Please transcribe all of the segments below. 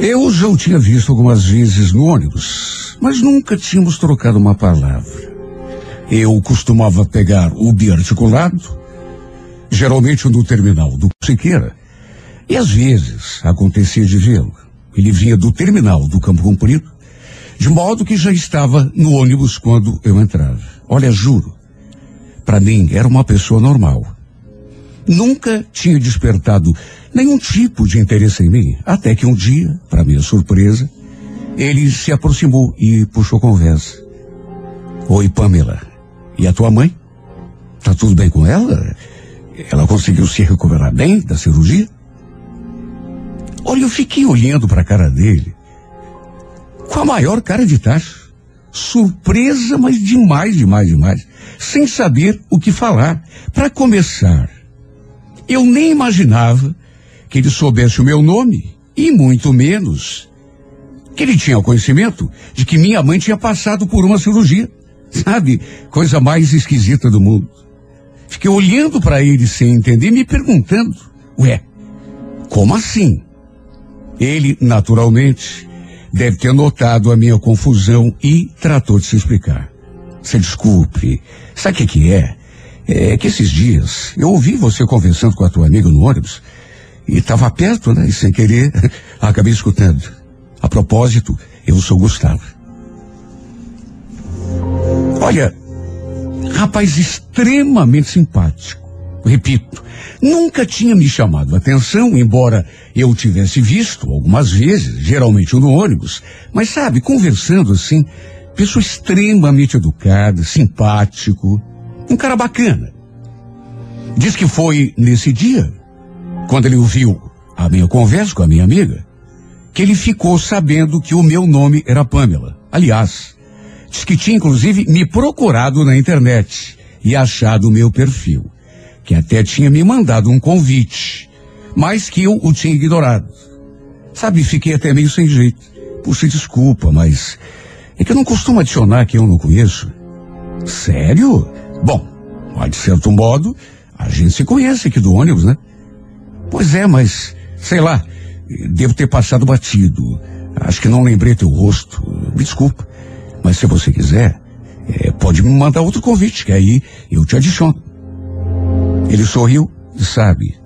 Eu já o tinha visto algumas vezes no ônibus, mas nunca tínhamos trocado uma palavra. Eu costumava pegar o biarticulado, geralmente no terminal do Siqueira, e às vezes acontecia de vê-lo. Ele vinha do terminal do Campo Comprido, de modo que já estava no ônibus quando eu entrava. Olha, juro, para mim era uma pessoa normal. Nunca tinha despertado nenhum tipo de interesse em mim, até que um dia, para minha surpresa, ele se aproximou e puxou conversa. Oi, Pamela. E a tua mãe? Tá tudo bem com ela? Ela conseguiu se recuperar bem da cirurgia? Olha, eu fiquei olhando para a cara dele com a maior cara de tacho. Surpresa, mas demais, demais, demais. Sem saber o que falar. Para começar, eu nem imaginava que ele soubesse o meu nome e muito menos que ele tinha conhecimento de que minha mãe tinha passado por uma cirurgia. Sabe? Coisa mais esquisita do mundo. Fiquei olhando para ele sem entender, me perguntando: Ué, como assim? Ele, naturalmente, deve ter notado a minha confusão e tratou de se explicar. Se desculpe, sabe o que, que é? É que esses dias eu ouvi você conversando com a tua amiga no ônibus e estava perto, né? E sem querer acabei escutando. A propósito, eu sou Gustavo. Olha, rapaz extremamente simpático. Repito, nunca tinha me chamado a atenção, embora eu tivesse visto algumas vezes, geralmente no ônibus. Mas sabe, conversando assim, pessoa extremamente educada, simpático, um cara bacana. Diz que foi nesse dia, quando ele ouviu a minha conversa com a minha amiga, que ele ficou sabendo que o meu nome era Pamela. Aliás, diz que tinha inclusive me procurado na internet e achado o meu perfil que até tinha me mandado um convite, mas que eu o tinha ignorado. Sabe, fiquei até meio sem jeito. Puxa, desculpa, mas é que eu não costumo adicionar quem eu não conheço. Sério? Bom, de certo modo, a gente se conhece aqui do ônibus, né? Pois é, mas, sei lá, devo ter passado batido. Acho que não lembrei teu rosto. Me desculpa. Mas se você quiser, é, pode me mandar outro convite, que aí eu te adiciono. Ele sorriu sabe.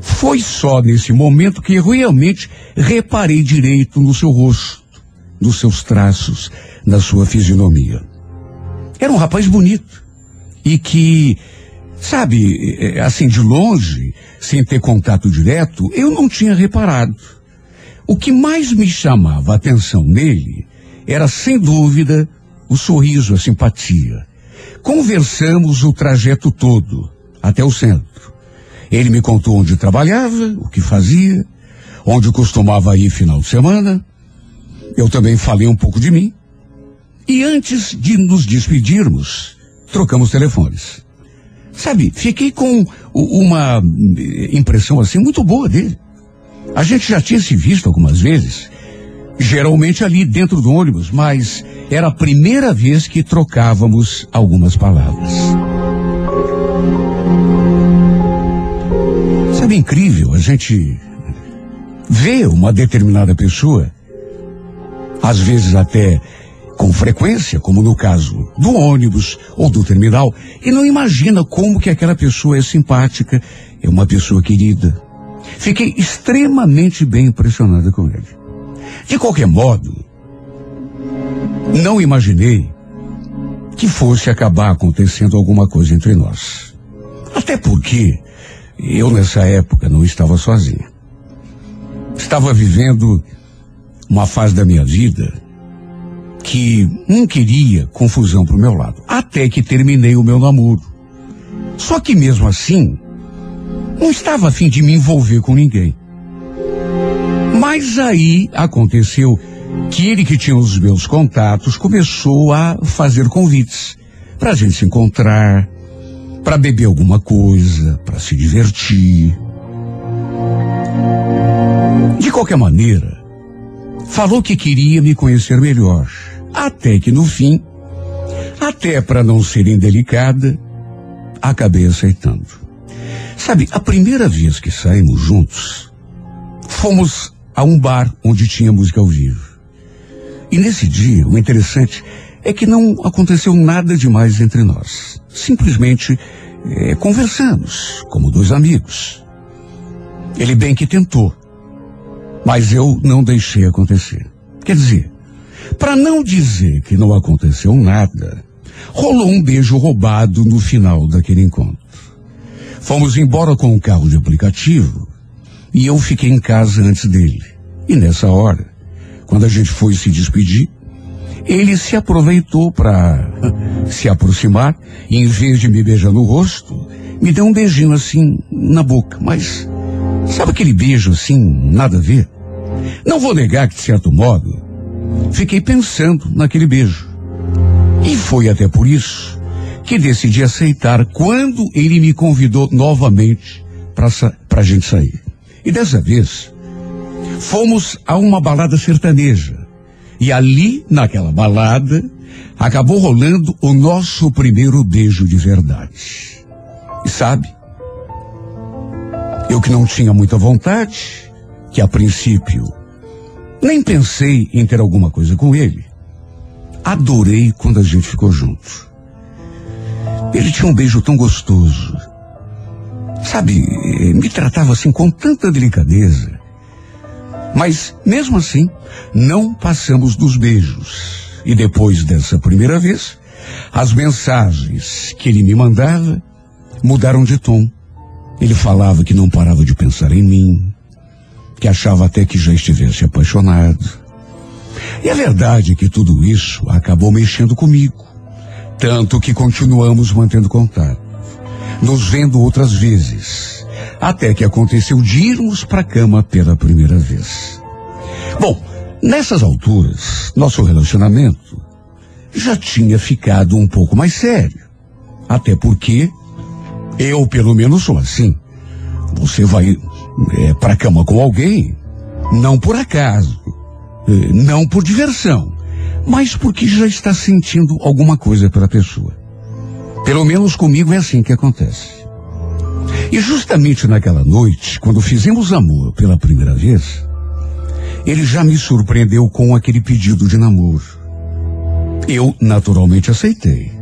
Foi só nesse momento que realmente reparei direito no seu rosto, nos seus traços, na sua fisionomia. Era um rapaz bonito e que, sabe, é, assim de longe, sem ter contato direto, eu não tinha reparado. O que mais me chamava a atenção nele era, sem dúvida, o sorriso, a simpatia. Conversamos o trajeto todo até o centro. Ele me contou onde trabalhava, o que fazia, onde costumava ir final de semana. Eu também falei um pouco de mim. E antes de nos despedirmos, trocamos telefones. Sabe, fiquei com uma impressão assim muito boa dele. A gente já tinha se visto algumas vezes, geralmente ali dentro do ônibus, mas era a primeira vez que trocávamos algumas palavras. Sabe, incrível a gente vê uma determinada pessoa, às vezes até com frequência, como no caso do ônibus ou do terminal, e não imagina como que aquela pessoa é simpática, é uma pessoa querida. Fiquei extremamente bem impressionada com ele. De qualquer modo, não imaginei que fosse acabar acontecendo alguma coisa entre nós. Até porque eu, nessa época, não estava sozinha. Estava vivendo uma fase da minha vida que não queria confusão para o meu lado. Até que terminei o meu namoro. Só que mesmo assim, não estava a fim de me envolver com ninguém. Mas aí aconteceu que ele que tinha os meus contatos começou a fazer convites para a gente se encontrar, para beber alguma coisa, para se divertir. De qualquer maneira, falou que queria me conhecer melhor, até que no fim, até para não ser indelicada, acabei aceitando. Sabe, a primeira vez que saímos juntos, fomos a um bar onde tinha música ao vivo. E nesse dia, o interessante é que não aconteceu nada demais entre nós. Simplesmente é, conversamos, como dois amigos. Ele bem que tentou, mas eu não deixei acontecer. Quer dizer, para não dizer que não aconteceu nada, rolou um beijo roubado no final daquele encontro. Fomos embora com o carro de aplicativo e eu fiquei em casa antes dele. E nessa hora, quando a gente foi se despedir, ele se aproveitou para se aproximar e, em vez de me beijar no rosto, me deu um beijinho assim na boca. Mas, sabe aquele beijo assim, nada a ver? Não vou negar que, de certo modo, fiquei pensando naquele beijo. E foi até por isso que decidi aceitar quando ele me convidou novamente para a gente sair. E dessa vez, fomos a uma balada sertaneja. E ali, naquela balada, acabou rolando o nosso primeiro beijo de verdade. E sabe? Eu que não tinha muita vontade, que a princípio nem pensei em ter alguma coisa com ele, adorei quando a gente ficou junto. Ele tinha um beijo tão gostoso. Sabe, me tratava assim com tanta delicadeza. Mas, mesmo assim, não passamos dos beijos. E depois dessa primeira vez, as mensagens que ele me mandava mudaram de tom. Ele falava que não parava de pensar em mim, que achava até que já estivesse apaixonado. E a verdade é que tudo isso acabou mexendo comigo. Tanto que continuamos mantendo contato, nos vendo outras vezes, até que aconteceu de irmos para a cama pela primeira vez. Bom, nessas alturas, nosso relacionamento já tinha ficado um pouco mais sério. Até porque eu, pelo menos, sou assim. Você vai é, para cama com alguém, não por acaso, é, não por diversão, mas porque já está sentindo alguma coisa pela pessoa. Pelo menos comigo é assim que acontece. E justamente naquela noite, quando fizemos amor pela primeira vez, ele já me surpreendeu com aquele pedido de namoro. Eu naturalmente aceitei.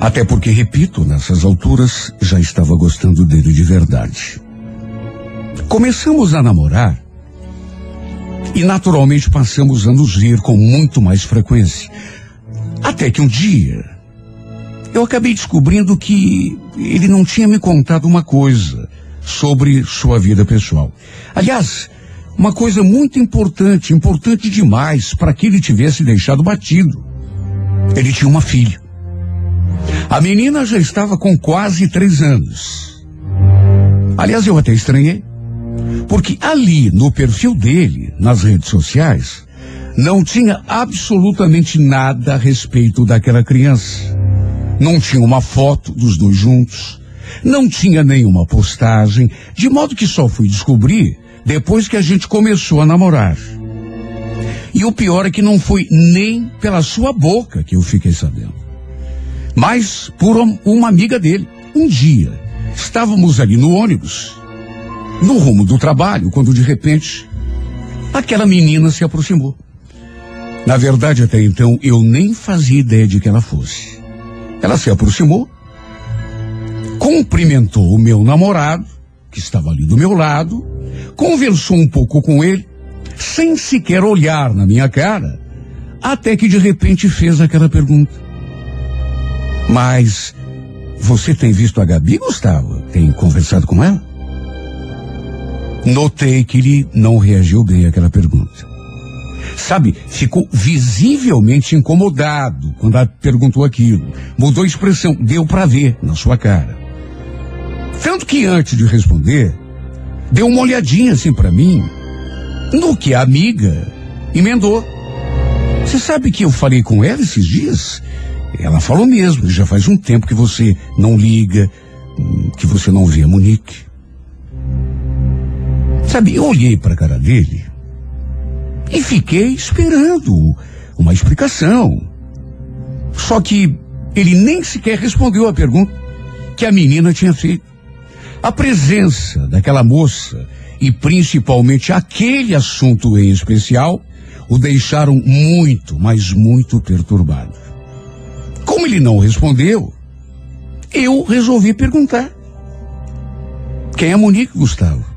Até porque, repito, nessas alturas já estava gostando dele de verdade. Começamos a namorar e naturalmente passamos a nos ver com muito mais frequência. Até que um dia eu acabei descobrindo que ele não tinha me contado uma coisa sobre sua vida pessoal. Aliás, uma coisa muito importante, importante demais para que ele tivesse deixado batido. Ele tinha uma filha. A menina já estava com quase três anos. Aliás, eu até estranhei. Porque ali, no perfil dele, nas redes sociais, não tinha absolutamente nada a respeito daquela criança. Não tinha uma foto dos dois juntos. Não tinha nenhuma postagem, de modo que só fui descobrir depois que a gente começou a namorar. E o pior é que não foi nem pela sua boca que eu fiquei sabendo, mas por uma amiga dele. Um dia, estávamos ali no ônibus no rumo do trabalho, quando de repente aquela menina se aproximou. Na verdade, até então, eu nem fazia ideia de que ela fosse. Ela se aproximou, cumprimentou o meu namorado, que estava ali do meu lado, conversou um pouco com ele, sem sequer olhar na minha cara, até que de repente fez aquela pergunta. Mas você tem visto a Gabi, Gustavo? Tem conversado com ela? Notei que ele não reagiu bem àquela pergunta. Sabe, ficou visivelmente incomodado quando ela perguntou aquilo. Mudou a expressão, deu para ver na sua cara. Tanto que antes de responder, deu uma olhadinha assim para mim, no que a amiga emendou. Você sabe que eu falei com ela esses dias? Ela falou mesmo, já faz um tempo que você não liga, hum, que você não vê a Monique. Sabe, eu olhei para a cara dele e fiquei esperando uma explicação. Só que ele nem sequer respondeu a pergunta que a menina tinha feito. A presença daquela moça e principalmente aquele assunto em especial o deixaram muito, mas muito perturbado. Como ele não respondeu, eu resolvi perguntar. Quem é Monique, Gustavo?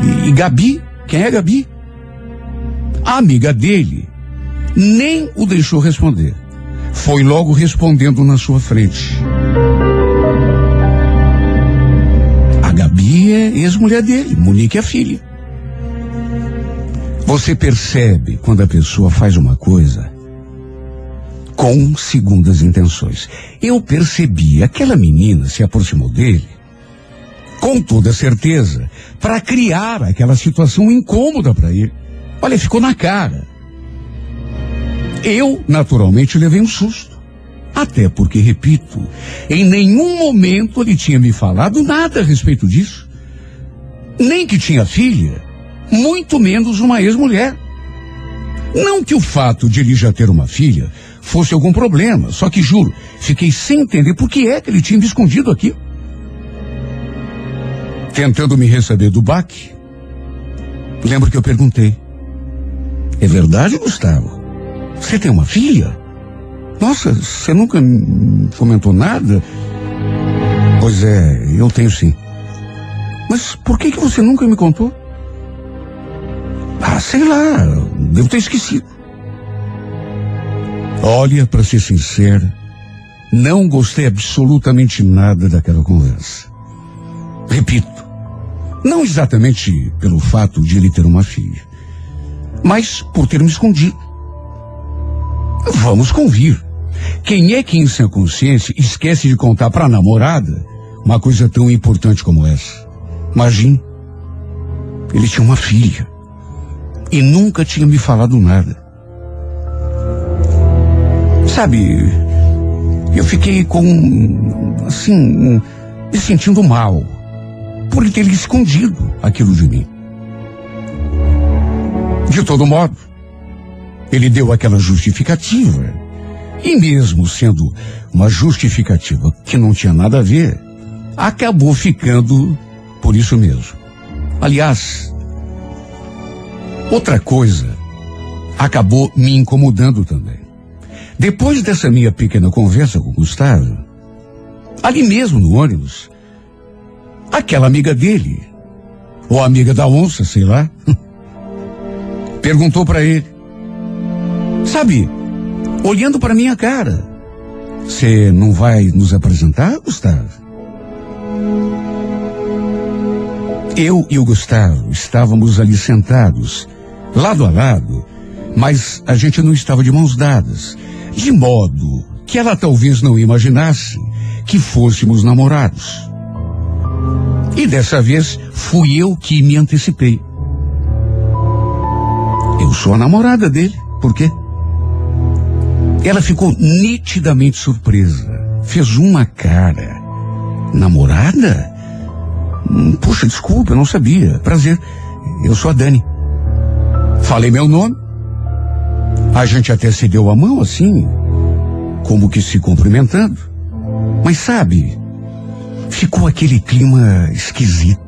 E, e Gabi? Quem é Gabi? A amiga dele nem o deixou responder. Foi logo respondendo na sua frente. A Gabi é ex-mulher dele, Monique é filha. Você percebe quando a pessoa faz uma coisa com segundas intenções. Eu percebi, aquela menina se aproximou dele com toda certeza para criar aquela situação incômoda para ele. Olha, ficou na cara. Eu, naturalmente, levei um susto. Até porque, repito, em nenhum momento ele tinha me falado nada a respeito disso. Nem que tinha filha, muito menos uma ex-mulher. Não que o fato de ele já ter uma filha fosse algum problema, só que juro, fiquei sem entender por que é que ele tinha me escondido aqui. Tentando me receber do baque, lembro que eu perguntei: É verdade, Gustavo? Você tem uma filha? Nossa, você nunca comentou nada? Pois é, eu tenho sim. Mas por que que você nunca me contou? Ah, sei lá, devo ter esquecido. Olha, para ser sincero, não gostei absolutamente nada daquela conversa. Repito, não exatamente pelo fato de ele ter uma filha, mas por ter me escondido. Vamos convir. Quem é que em sua consciência esquece de contar para a namorada uma coisa tão importante como essa? Imagine. Ele tinha uma filha e nunca tinha me falado nada. Sabe, eu fiquei com, assim, me sentindo mal por ter escondido aquilo de mim. De todo modo, ele deu aquela justificativa. E mesmo sendo uma justificativa que não tinha nada a ver, acabou ficando por isso mesmo. Aliás, outra coisa acabou me incomodando também. Depois dessa minha pequena conversa com Gustavo, ali mesmo no ônibus, aquela amiga dele, ou amiga da onça, sei lá, perguntou para ele: Sabe, olhando para minha cara, você não vai nos apresentar, Gustavo? Eu e o Gustavo estávamos ali sentados, lado a lado, mas a gente não estava de mãos dadas, de modo que ela talvez não imaginasse que fôssemos namorados. E dessa vez fui eu que me antecipei. Eu sou a namorada dele. Por quê? Ela ficou nitidamente surpresa. Fez uma cara. Namorada? Hum, puxa, desculpa, eu não sabia. Prazer. Eu sou a Dani. Falei meu nome. A gente até se deu a mão assim, como que se cumprimentando. Mas sabe, ficou aquele clima esquisito.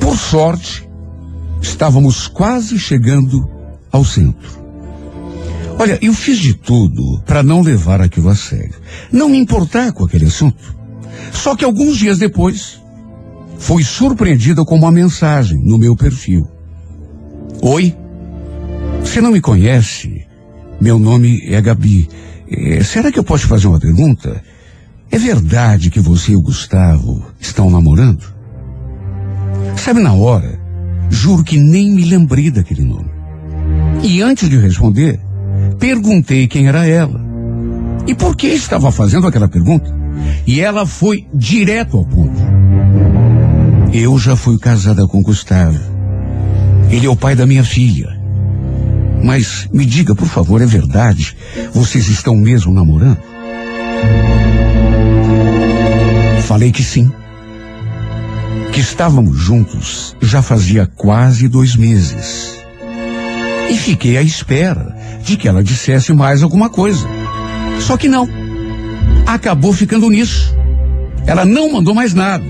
Por sorte, estávamos quase chegando ao centro. Olha, eu fiz de tudo para não levar aquilo a sério, não me importar com aquele assunto. Só que alguns dias depois, fui surpreendida com uma mensagem no meu perfil. Oi, você não me conhece? Meu nome é Gabi. É, será que eu posso fazer uma pergunta? É verdade que você e o Gustavo estão namorando? Sabe, na hora, juro que nem me lembrei daquele nome. E antes de responder, perguntei quem era ela. E por que estava fazendo aquela pergunta? E ela foi direto ao ponto. Eu já fui casada com Gustavo. Ele é o pai da minha filha. Mas me diga, por favor, é verdade? Vocês estão mesmo namorando? Falei que sim. Que estávamos juntos já fazia quase dois meses. E fiquei à espera de que ela dissesse mais alguma coisa. Só que não. Acabou ficando nisso. Ela não mandou mais nada.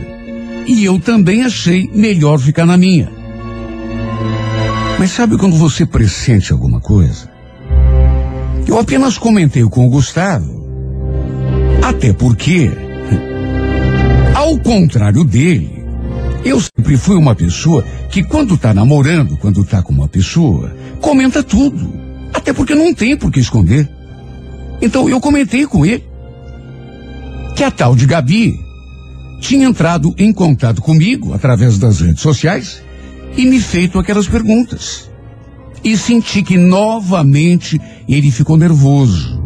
e eu também achei melhor ficar na minha. Mas sabe quando você pressente alguma coisa? Eu apenas comentei com o Gustavo, até porque, ao contrário dele, eu sempre fui uma pessoa que quando tá namorando, quando tá com uma pessoa, comenta tudo. Até porque não tem por que esconder. Então eu comentei com ele que a tal de Gabi tinha entrado em contato comigo através das redes sociais e me feito aquelas perguntas. E senti que novamente ele ficou nervoso,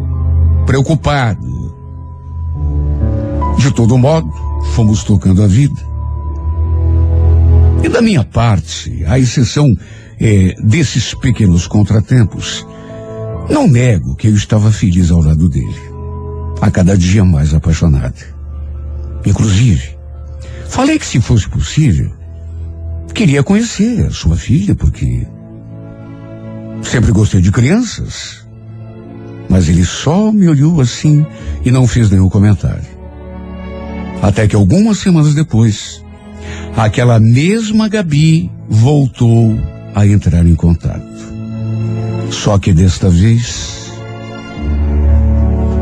preocupado. De todo modo, fomos tocando a vida. E da minha parte, à exceção é, desses pequenos contratempos, não nego que eu estava feliz ao lado dele, a cada dia mais apaixonado. Inclusive, falei que se fosse possível, queria conhecer a sua filha, porque sempre gostei de crianças. Mas ele só me olhou assim e não fez nenhum comentário. Até que algumas semanas depois, aquela mesma Gabi voltou a entrar em contato. Só que desta vez,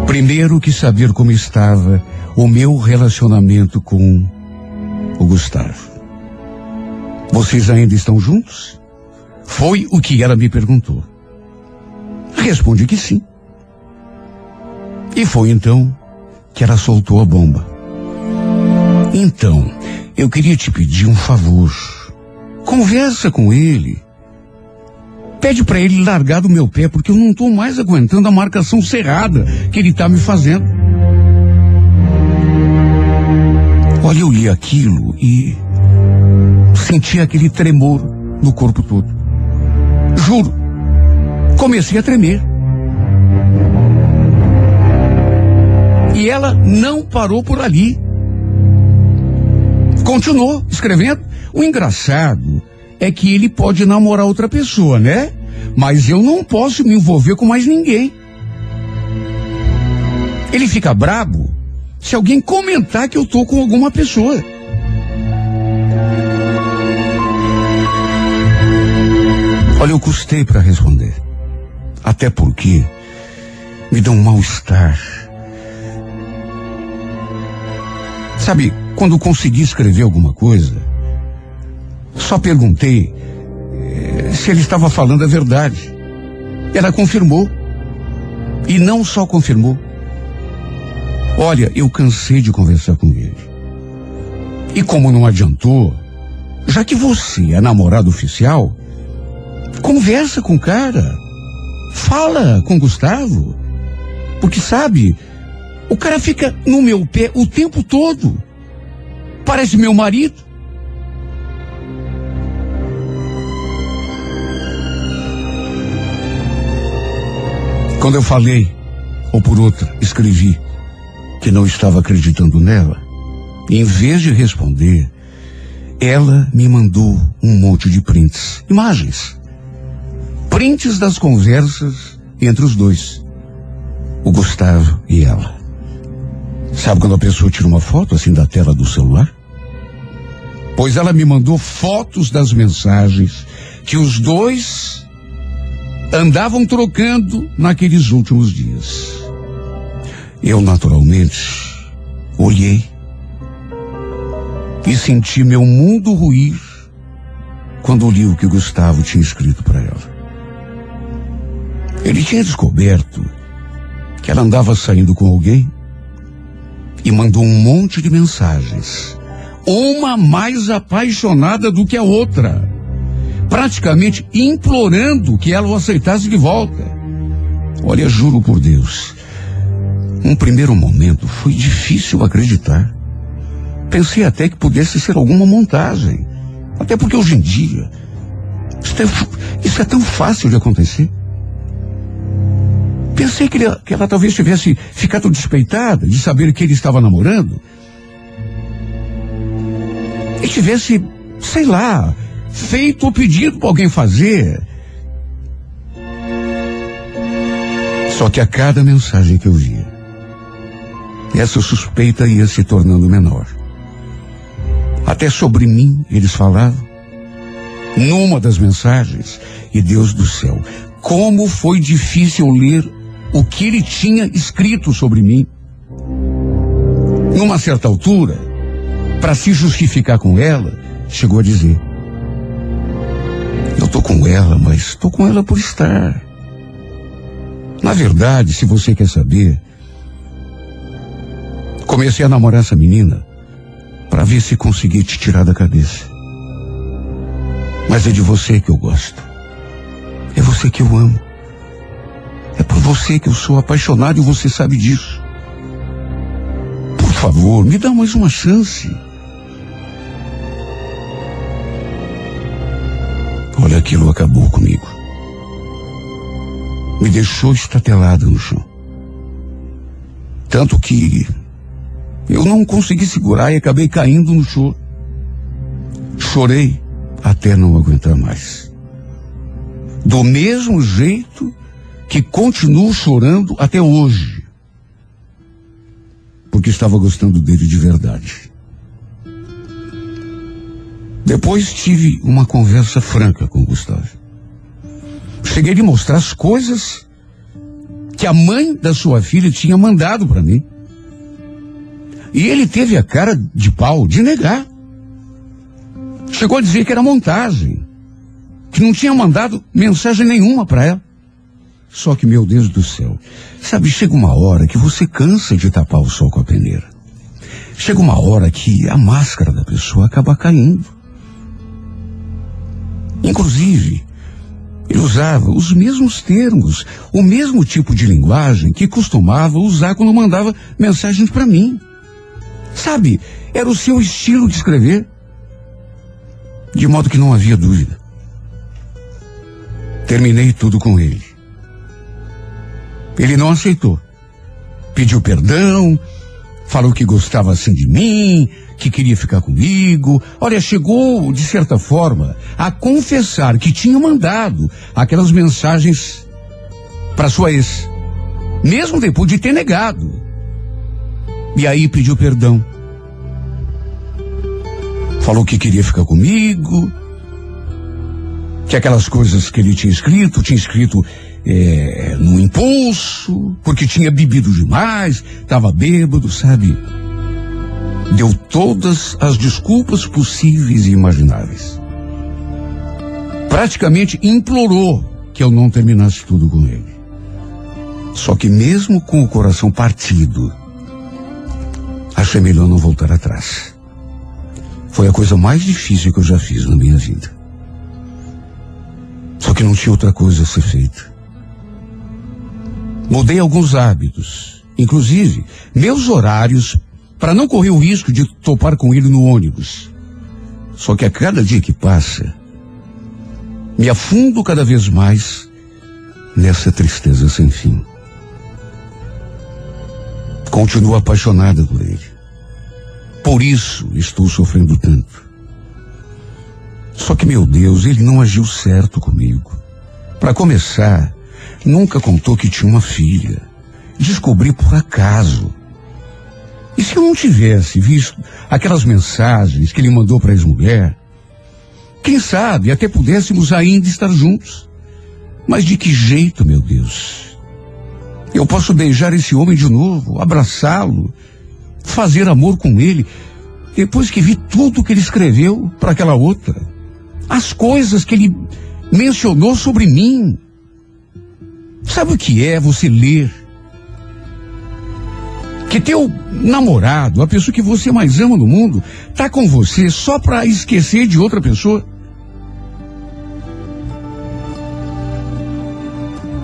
primeiro que saber como estava o meu relacionamento com o Gustavo. Vocês ainda estão juntos? Foi o que ela me perguntou. Respondi que sim. E foi então que ela soltou a bomba. Então, eu queria te pedir um favor. Conversa com ele. Pede para ele largar do meu pé, porque eu não estou mais aguentando a marcação cerrada que ele está me fazendo. Olha, eu li aquilo e senti aquele tremor no corpo todo. Juro, comecei a tremer. E ela não parou por ali. Continuou escrevendo. O engraçado é que ele pode namorar outra pessoa, né? Mas eu não posso me envolver com mais ninguém. Ele fica brabo se alguém comentar que eu tô com alguma pessoa. Olha, eu custei para responder. Até porque me dá um mal-estar. Sabe, quando consegui escrever alguma coisa, só perguntei eh, se ele estava falando a verdade. Ela confirmou. E não só confirmou. Olha, eu cansei de conversar com ele. E como não adiantou, já que você é namorado oficial, conversa com o cara. Fala com Gustavo. Porque sabe, o cara fica no meu pé o tempo todo. Parece meu marido. Quando eu falei, ou por outra, escrevi, que não estava acreditando nela, em vez de responder, ela me mandou um monte de prints, imagens. Prints das conversas entre os dois, o Gustavo e ela. Sabe quando a pessoa tira uma foto assim da tela do celular? Pois ela me mandou fotos das mensagens que os dois andavam trocando naqueles últimos dias. Eu, naturalmente, olhei e senti meu mundo ruir quando li o que Gustavo tinha escrito para ela. Ele tinha descoberto que ela andava saindo com alguém e mandou um monte de mensagens, uma mais apaixonada do que a outra praticamente implorando que ela o aceitasse de volta. Olha, juro por Deus, um primeiro momento foi difícil acreditar. Pensei até que pudesse ser alguma montagem. Até porque hoje em dia, isso é, isso é tão fácil de acontecer. Pensei que, ele, que ela talvez tivesse ficado despeitada de saber que ele estava namorando. E tivesse, sei lá, feito o pedido para alguém fazer. Só que a cada mensagem que eu via, essa suspeita ia se tornando menor. Até sobre mim eles falavam. Numa das mensagens, e Deus do céu, como foi difícil ler o que ele tinha escrito sobre mim. Numa certa altura, para se justificar com ela, chegou a dizer: Eu tô com ela, mas tô com ela por estar. Na verdade, se você quer saber, comecei a namorar essa menina para ver se conseguia te tirar da cabeça. Mas é de você que eu gosto. É você que eu amo. É por você que eu sou apaixonado e você sabe disso. Por favor, me dá mais uma chance. Olha, aquilo acabou comigo. Me deixou estatelado no chão. Tanto que eu não consegui segurar e acabei caindo no choro. Chorei até não aguentar mais. Do mesmo jeito que continuo chorando até hoje. Porque estava gostando dele de verdade. Depois tive uma conversa franca com o Gustavo. Cheguei a lhe mostrar as coisas que a mãe da sua filha tinha mandado para mim. E ele teve a cara de pau de negar. Chegou a dizer que era montagem, que não tinha mandado mensagem nenhuma para ela. Só que, meu Deus do céu, sabe, chega uma hora que você cansa de tapar o sol com a peneira. Chega uma hora que a máscara da pessoa acaba caindo. Inclusive, ele usava os mesmos termos, o mesmo tipo de linguagem que costumava usar quando mandava mensagens para mim. Sabe, era o seu estilo de escrever. De modo que não havia dúvida. Terminei tudo com ele. Ele não aceitou. Pediu perdão, falou que gostava assim de mim, que queria ficar comigo. Olha, chegou, de certa forma, a confessar que tinha mandado aquelas mensagens para sua ex, mesmo depois de ter negado. E aí pediu perdão. Falou que queria ficar comigo, que aquelas coisas que ele tinha escrito, tinha escrito é, no impulso, porque tinha bebido demais, estava bêbado, sabe? Deu todas as desculpas possíveis e imagináveis. Praticamente implorou que eu não terminasse tudo com ele. Só que mesmo com o coração partido, achei melhor não voltar atrás. Foi a coisa mais difícil que eu já fiz na minha vida. Só que não tinha outra coisa a ser feita. Mudei alguns hábitos, inclusive meus horários, para não correr o risco de topar com ele no ônibus. Só que a cada dia que passa, me afundo cada vez mais nessa tristeza sem fim. Continuo apaixonada por ele. Por isso estou sofrendo tanto. Só que, meu Deus, ele não agiu certo comigo. Para começar, nunca contou que tinha uma filha. Descobri por acaso. E se eu não tivesse visto aquelas mensagens que ele mandou para a ex-mulher? Quem sabe até pudéssemos ainda estar juntos. Mas de que jeito, meu Deus? Eu posso beijar esse homem de novo, abraçá-lo, fazer amor com ele, depois que vi tudo que ele escreveu para aquela outra. As coisas que ele mencionou sobre mim. Sabe o que é você ler? Que teu namorado, a pessoa que você mais ama no mundo, tá com você só para esquecer de outra pessoa?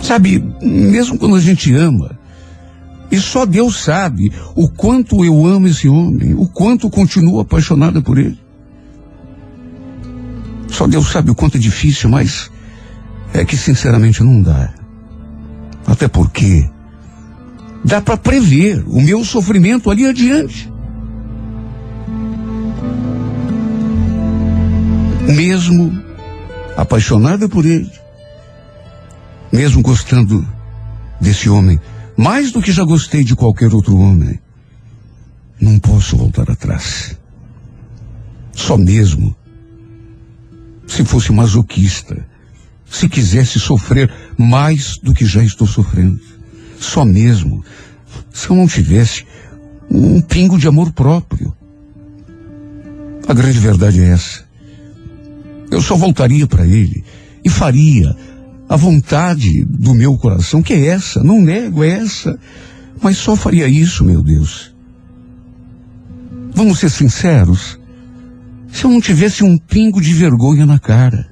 Sabe, mesmo quando a gente ama, e só Deus sabe o quanto eu amo esse homem, o quanto continuo apaixonada por ele. Só Deus sabe o quanto é difícil, mas é que sinceramente não dá. Até porque dá para prever o meu sofrimento ali adiante. Mesmo apaixonada por ele, mesmo gostando desse homem, mais do que já gostei de qualquer outro homem. Não posso voltar atrás. Só mesmo se fosse masoquista, se quisesse sofrer mais do que já estou sofrendo. Só mesmo se eu não tivesse um pingo de amor próprio. A grande verdade é essa. Eu só voltaria para ele e faria a vontade do meu coração, que é essa, não nego, é essa. Mas só faria isso, meu Deus. Vamos ser sinceros. Se eu não tivesse um pingo de vergonha na cara.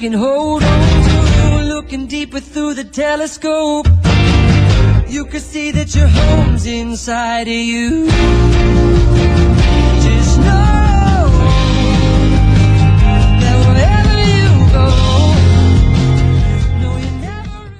Can hold on to. Looking deeper through the telescope, you can see that your home's inside of you.